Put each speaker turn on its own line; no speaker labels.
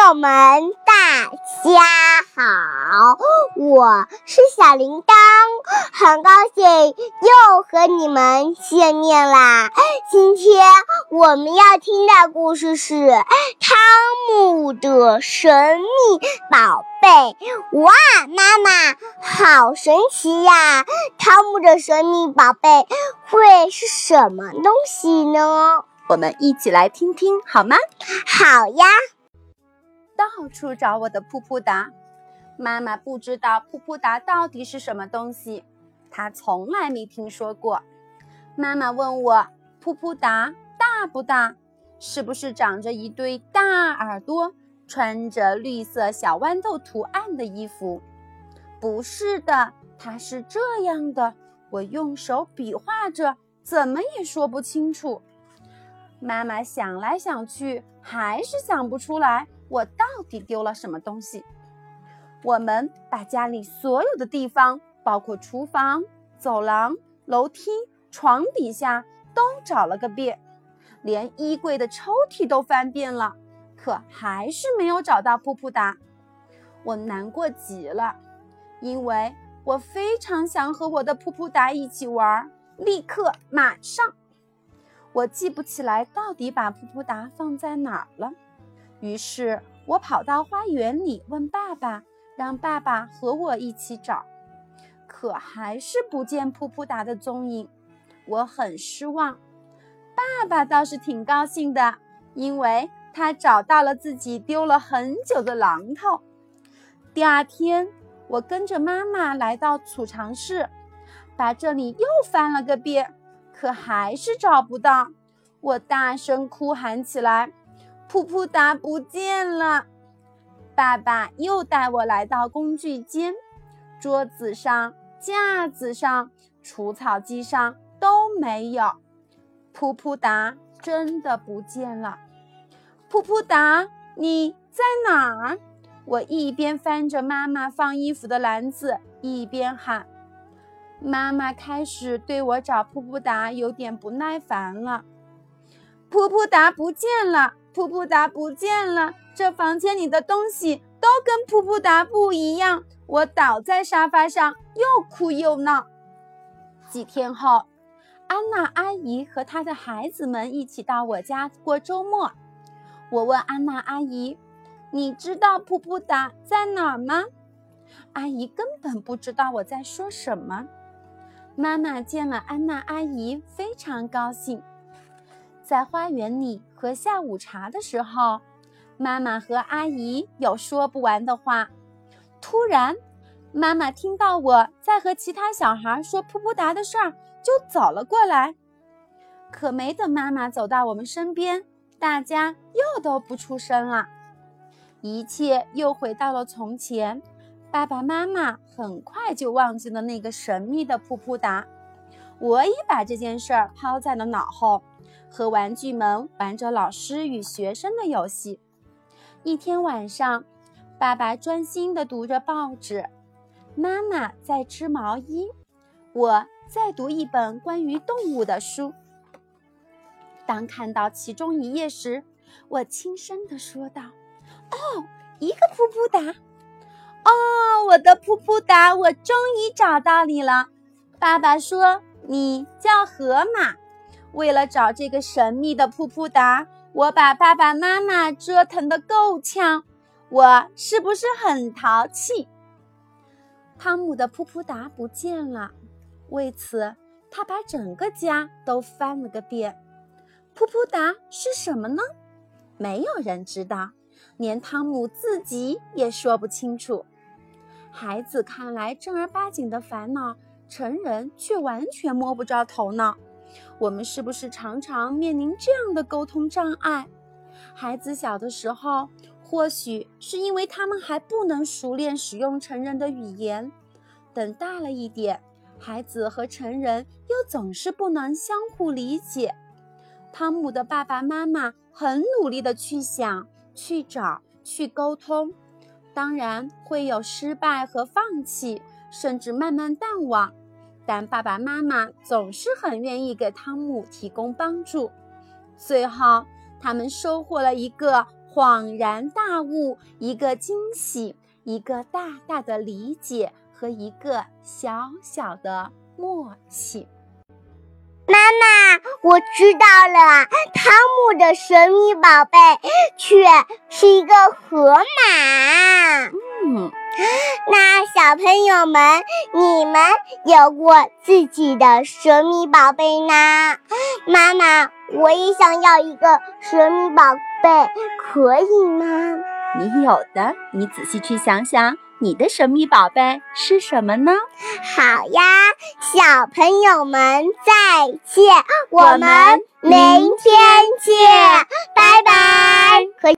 朋友们，大家好，我是小铃铛，很高兴又和你们见面啦。今天我们要听的故事是《汤姆的神秘宝贝》。哇，妈妈，好神奇呀！汤姆的神秘宝贝会是什么东西呢？
我们一起来听听好吗？
好呀。
到处找我的噗噗达，妈妈不知道噗噗达到底是什么东西，她从来没听说过。妈妈问我：噗噗达大不大？是不是长着一对大耳朵，穿着绿色小豌豆图案的衣服？不是的，它是这样的。我用手比划着，怎么也说不清楚。妈妈想来想去，还是想不出来我到底丢了什么东西。我们把家里所有的地方，包括厨房、走廊、楼梯、床底下，都找了个遍，连衣柜的抽屉都翻遍了，可还是没有找到噗噗达。我难过极了，因为我非常想和我的噗噗达一起玩，立刻马上。我记不起来到底把噗噗达放在哪儿了，于是我跑到花园里问爸爸，让爸爸和我一起找，可还是不见噗噗达的踪影，我很失望。爸爸倒是挺高兴的，因为他找到了自己丢了很久的榔头。第二天，我跟着妈妈来到储藏室，把这里又翻了个遍。可还是找不到，我大声哭喊起来：“噗噗达不见了！”爸爸又带我来到工具间，桌子上、架子上、除草机上都没有，噗噗达真的不见了。噗噗达，你在哪儿？我一边翻着妈妈放衣服的篮子，一边喊。妈妈开始对我找噗噗达有点不耐烦了。噗噗达不见了，噗噗达不见了，这房间里的东西都跟噗噗达不一样。我倒在沙发上，又哭又闹。几天后，安娜阿姨和她的孩子们一起到我家过周末。我问安娜阿姨：“你知道噗噗达在哪儿吗？”阿姨根本不知道我在说什么。妈妈见了安娜阿姨，非常高兴。在花园里喝下午茶的时候，妈妈和阿姨有说不完的话。突然，妈妈听到我在和其他小孩说噗噗达的事儿，就走了过来。可没等妈妈走到我们身边，大家又都不出声了，一切又回到了从前。爸爸妈妈很快就忘记了那个神秘的噗噗达，我也把这件事儿抛在了脑后，和玩具们玩着老师与学生的游戏。一天晚上，爸爸专心地读着报纸，妈妈在织毛衣，我在读一本关于动物的书。当看到其中一页时，我轻声地说道：“哦，一个噗噗达。”哦，我的噗噗达，我终于找到你了。爸爸说你叫河马。为了找这个神秘的噗噗达，我把爸爸妈妈折腾得够呛。我是不是很淘气？汤姆的噗噗达不见了，为此他把整个家都翻了个遍。噗噗达是什么呢？没有人知道，连汤姆自己也说不清楚。孩子看来正儿八经的烦恼，成人却完全摸不着头脑。我们是不是常常面临这样的沟通障碍？孩子小的时候，或许是因为他们还不能熟练使用成人的语言；等大了一点，孩子和成人又总是不能相互理解。汤姆的爸爸妈妈很努力地去想、去找、去沟通。当然会有失败和放弃，甚至慢慢淡忘，但爸爸妈妈总是很愿意给汤姆提供帮助。最后，他们收获了一个恍然大悟，一个惊喜，一个大大的理解和一个小小的默契。
妈妈，我知道了，汤姆的神秘宝贝却是一个河马。
嗯，
那小朋友们，你们有过自己的神秘宝贝呢？妈妈，我也想要一个神秘宝贝，可以吗？
你有的，你仔细去想想，你的神秘宝贝是什么呢？
好呀，小朋友们再见，
我们
明天见，拜拜。可